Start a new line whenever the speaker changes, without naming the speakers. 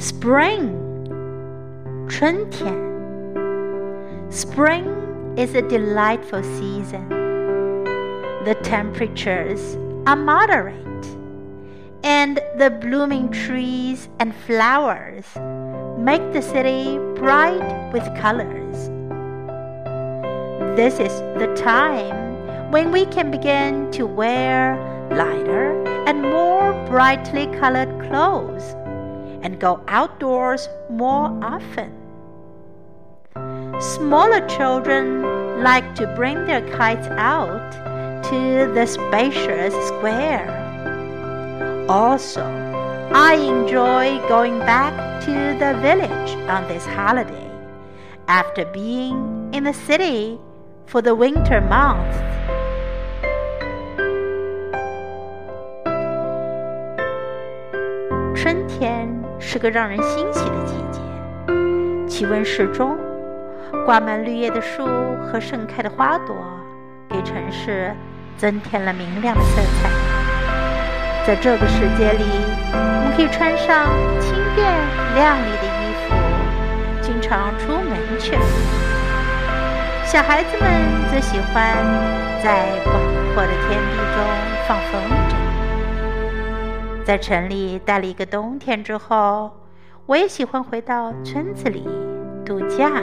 Spring，春天。Spring is a delightful season. The temperatures are moderate, and the blooming trees and flowers make the city bright with colors. This is the time when we can begin to wear lighter and more brightly colored clothes and go outdoors more often. Smaller children like to bring their kites out to the spacious square. Also, I enjoy going back to the village on this holiday after being in the city for the winter months. 春天是个让人欣喜的季节，气温适中，挂满绿叶的树和盛开的花朵，给城市增添了明亮的色彩。在这个时节里，我们可以穿上轻便亮丽的衣服，经常出门去。小孩子们则喜欢在广阔的天地中放风筝。在城里待了一个冬天之后，我也喜欢回到村子里度假。